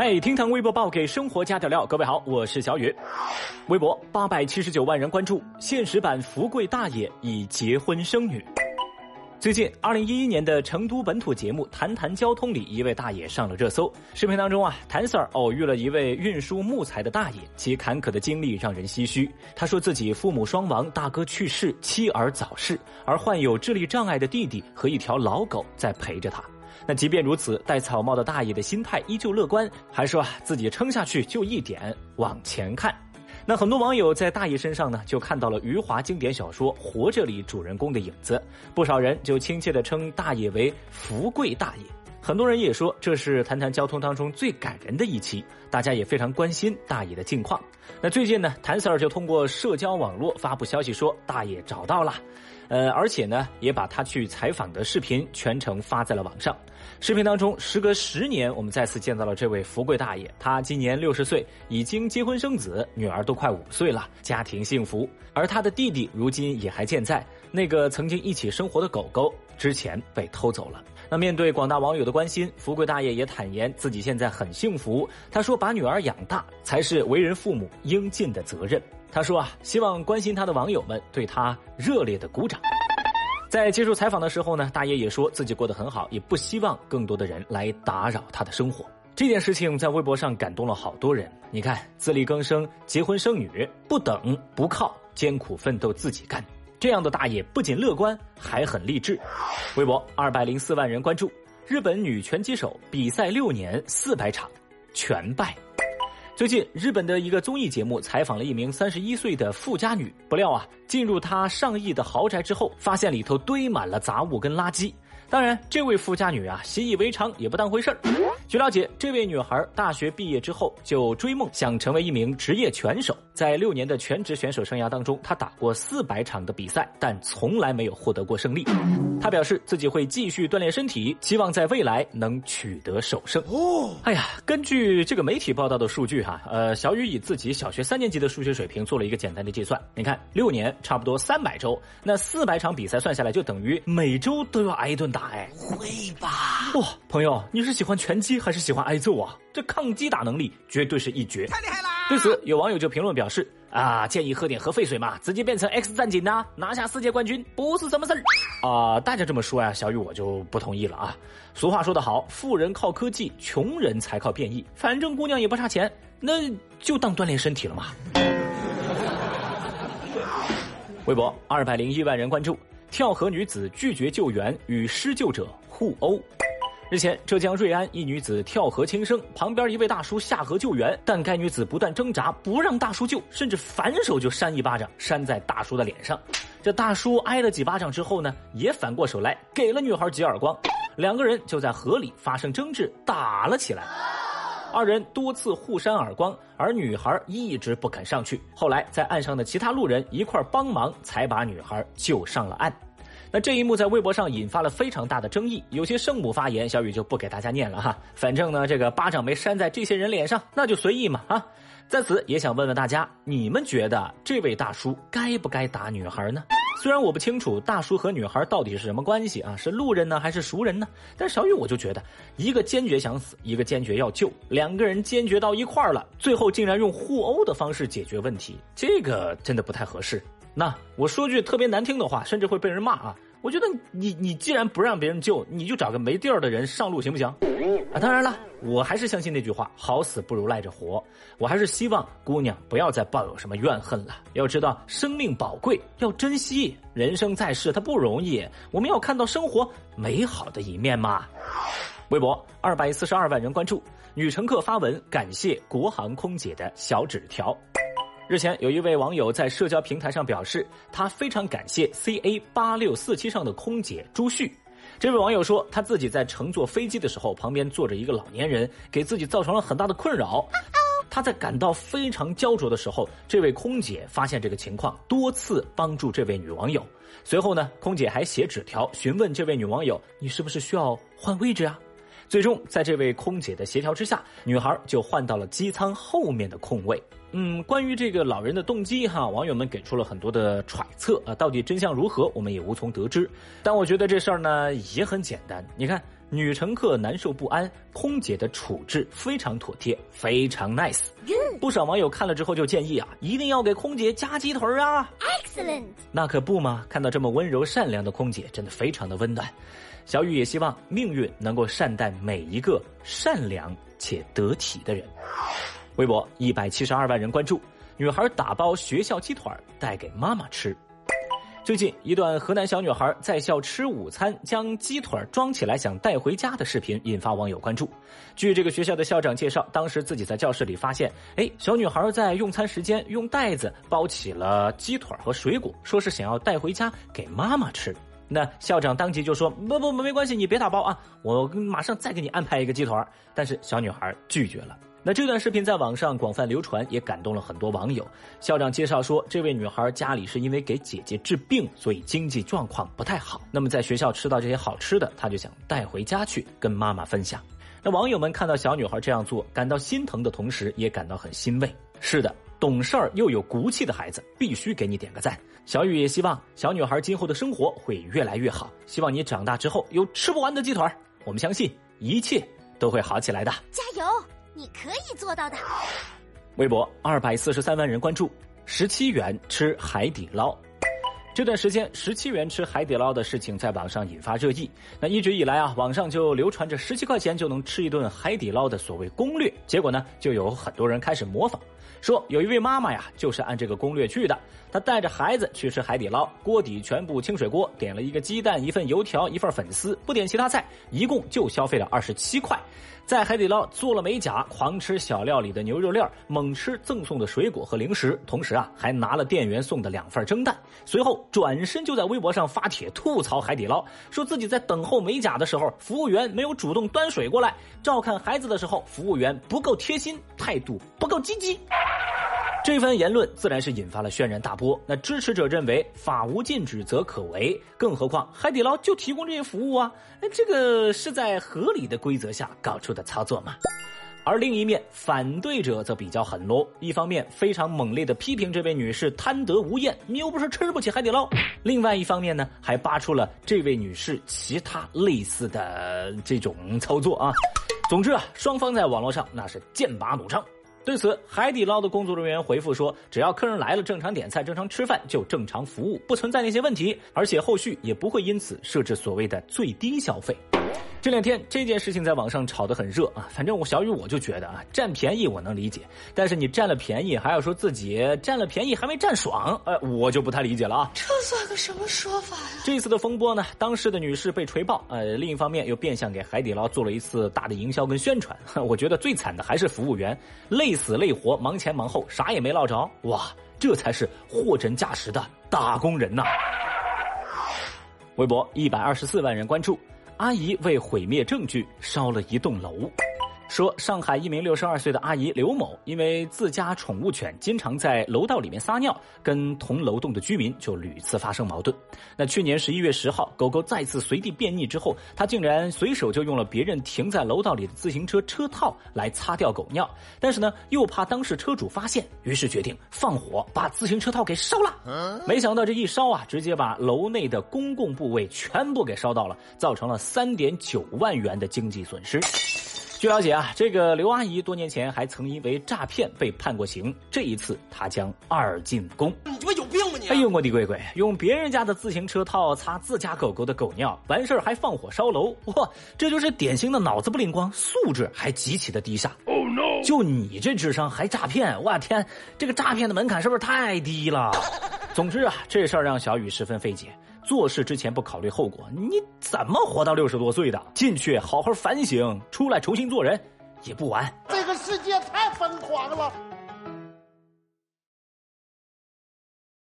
嘿，听堂微博报给生活加点料。各位好，我是小雨。微博八百七十九万人关注，现实版福贵大爷已结婚生女。最近，二零一一年的成都本土节目《谈谈交通》里，一位大爷上了热搜。视频当中啊，谭 Sir 偶遇了一位运输木材的大爷，其坎坷的经历让人唏嘘。他说自己父母双亡，大哥去世，妻儿早逝，而患有智力障碍的弟弟和一条老狗在陪着他。那即便如此，戴草帽的大爷的心态依旧乐观，还说自己撑下去就一点，往前看。那很多网友在大爷身上呢，就看到了余华经典小说《活着》里主人公的影子，不少人就亲切地称大爷为“福贵大爷”。很多人也说这是谈谈交通当中最感人的一期，大家也非常关心大爷的近况。那最近呢，谭 Sir 就通过社交网络发布消息说，大爷找到了。呃，而且呢，也把他去采访的视频全程发在了网上。视频当中，时隔十年，我们再次见到了这位福贵大爷。他今年六十岁，已经结婚生子，女儿都快五岁了，家庭幸福。而他的弟弟如今也还健在。那个曾经一起生活的狗狗，之前被偷走了。那面对广大网友的关心，福贵大爷也坦言自己现在很幸福。他说：“把女儿养大，才是为人父母应尽的责任。”他说啊，希望关心他的网友们对他热烈的鼓掌。在接受采访的时候呢，大爷也说自己过得很好，也不希望更多的人来打扰他的生活。这件事情在微博上感动了好多人。你看，自力更生、结婚生女，不等不靠，艰苦奋斗自己干，这样的大爷不仅乐观，还很励志。微博二百零四万人关注，日本女拳击手比赛六年四百场，全败。最近，日本的一个综艺节目采访了一名三十一岁的富家女，不料啊，进入她上亿的豪宅之后，发现里头堆满了杂物跟垃圾。当然，这位富家女啊，习以为常，也不当回事儿。据了解，这位女孩大学毕业之后就追梦，想成为一名职业拳手。在六年的全职选手生涯当中，他打过四百场的比赛，但从来没有获得过胜利。他表示自己会继续锻炼身体，希望在未来能取得首胜。哦，哎呀，根据这个媒体报道的数据哈，呃，小雨以自己小学三年级的数学水平做了一个简单的计算。你看，六年差不多三百周，那四百场比赛算下来，就等于每周都要挨一顿打。哎，会吧？哇，朋友，你是喜欢拳击还是喜欢挨揍啊？这抗击打能力绝对是一绝，太厉害了！对此，有网友就评论表示：啊，建议喝点核废水嘛，直接变成 X 战警呐，拿下世界冠军不是什么事儿啊！大家这么说呀，小雨我就不同意了啊。俗话说得好，富人靠科技，穷人才靠变异。反正姑娘也不差钱，那就当锻炼身体了嘛。微博二百零一万人关注。跳河女子拒绝救援，与施救者互殴。日前，浙江瑞安一女子跳河轻生，旁边一位大叔下河救援，但该女子不断挣扎，不让大叔救，甚至反手就扇一巴掌，扇在大叔的脸上。这大叔挨了几巴掌之后呢，也反过手来给了女孩几耳光，两个人就在河里发生争执，打了起来。二人多次互扇耳光，而女孩一直不肯上去。后来，在岸上的其他路人一块帮忙，才把女孩救上了岸。那这一幕在微博上引发了非常大的争议，有些圣母发言，小雨就不给大家念了哈。反正呢，这个巴掌没扇在这些人脸上，那就随意嘛啊。在此也想问问大家，你们觉得这位大叔该不该打女孩呢？虽然我不清楚大叔和女孩到底是什么关系啊，是路人呢还是熟人呢？但小雨我就觉得，一个坚决想死，一个坚决要救，两个人坚决到一块儿了，最后竟然用互殴的方式解决问题，这个真的不太合适。那我说句特别难听的话，甚至会被人骂啊！我觉得你你既然不让别人救，你就找个没地儿的人上路行不行？啊，当然了，我还是相信那句话，好死不如赖着活。我还是希望姑娘不要再抱有什么怨恨了。要知道生命宝贵，要珍惜。人生在世，它不容易，我们要看到生活美好的一面嘛。微博二百四十二万人关注，女乘客发文感谢国航空姐的小纸条。日前，有一位网友在社交平台上表示，他非常感谢 CA 八六四七上的空姐朱旭。这位网友说，他自己在乘坐飞机的时候，旁边坐着一个老年人，给自己造成了很大的困扰。他在感到非常焦灼的时候，这位空姐发现这个情况，多次帮助这位女网友。随后呢，空姐还写纸条询问这位女网友：“你是不是需要换位置啊？”最终，在这位空姐的协调之下，女孩就换到了机舱后面的空位。嗯，关于这个老人的动机，哈，网友们给出了很多的揣测啊，到底真相如何，我们也无从得知。但我觉得这事儿呢也很简单，你看女乘客难受不安，空姐的处置非常妥帖，非常 nice。不少网友看了之后就建议啊，一定要给空姐加鸡腿啊！Excellent。那可不嘛，看到这么温柔善良的空姐，真的非常的温暖。小雨也希望命运能够善待每一个善良且得体的人。微博一百七十二万人关注，女孩打包学校鸡腿带给妈妈吃。最近一段河南小女孩在校吃午餐，将鸡腿装起来想带回家的视频引发网友关注。据这个学校的校长介绍，当时自己在教室里发现，哎，小女孩在用餐时间用袋子包起了鸡腿和水果，说是想要带回家给妈妈吃。那校长当即就说：“不不不，没关系，你别打包啊，我马上再给你安排一个鸡腿。”但是小女孩拒绝了。那这段视频在网上广泛流传，也感动了很多网友。校长介绍说，这位女孩家里是因为给姐姐治病，所以经济状况不太好。那么在学校吃到这些好吃的，她就想带回家去跟妈妈分享。那网友们看到小女孩这样做，感到心疼的同时，也感到很欣慰。是的，懂事儿又有骨气的孩子，必须给你点个赞。小雨也希望小女孩今后的生活会越来越好，希望你长大之后有吃不完的鸡腿儿。我们相信一切都会好起来的，加油！你可以做到的。微博二百四十三万人关注，十七元吃海底捞。这段时间，十七元吃海底捞的事情在网上引发热议。那一直以来啊，网上就流传着十七块钱就能吃一顿海底捞的所谓攻略。结果呢，就有很多人开始模仿，说有一位妈妈呀，就是按这个攻略去的。他带着孩子去吃海底捞，锅底全部清水锅，点了一个鸡蛋、一份油条、一份粉丝，不点其他菜，一共就消费了二十七块。在海底捞做了美甲，狂吃小料里的牛肉链，猛吃赠送的水果和零食，同时啊还拿了店员送的两份蒸蛋。随后转身就在微博上发帖吐槽海底捞，说自己在等候美甲的时候，服务员没有主动端水过来；照看孩子的时候，服务员不够贴心，态度不够积极。这番言论自然是引发了轩然大波。那支持者认为法无禁止则可为，更何况海底捞就提供这些服务啊，那这个是在合理的规则下搞出的操作嘛？而另一面，反对者则比较狠喽。一方面非常猛烈的批评这位女士贪得无厌，你又不是吃不起海底捞；另外一方面呢，还扒出了这位女士其他类似的这种操作啊。总之啊，双方在网络上那是剑拔弩张。对此，海底捞的工作人员回复说：“只要客人来了，正常点菜、正常吃饭，就正常服务，不存在那些问题，而且后续也不会因此设置所谓的最低消费。”这两天这件事情在网上炒得很热啊，反正我小雨我就觉得啊，占便宜我能理解，但是你占了便宜还要说自己占了便宜还没占爽，呃，我就不太理解了啊。这算个什么说法呀？这次的风波呢，当事的女士被锤爆，呃，另一方面又变相给海底捞做了一次大的营销跟宣传。我觉得最惨的还是服务员，累死累活，忙前忙后，啥也没捞着。哇，这才是货真价实的打工人呐！微博一百二十四万人关注。阿姨为毁灭证据烧了一栋楼。说上海一名六十二岁的阿姨刘某，因为自家宠物犬经常在楼道里面撒尿，跟同楼栋的居民就屡次发生矛盾。那去年十一月十号，狗狗再次随地便溺之后，他竟然随手就用了别人停在楼道里的自行车车套来擦掉狗尿。但是呢，又怕当事车主发现，于是决定放火把自行车套给烧了。没想到这一烧啊，直接把楼内的公共部位全部给烧到了，造成了三点九万元的经济损失。据了解啊，这个刘阿姨多年前还曾因为诈骗被判过刑，这一次她将二进宫。你他妈有病吗你？哎呦我的乖乖，用别人家的自行车套擦自家狗狗的狗尿，完事儿还放火烧楼，哇，这就是典型的脑子不灵光，素质还极其的低下。Oh no！就你这智商还诈骗，我天，这个诈骗的门槛是不是太低了？总之啊，这事儿让小雨十分费解。做事之前不考虑后果，你怎么活到六十多岁的？进去好好反省，出来重新做人，也不晚。这个世界太疯狂了。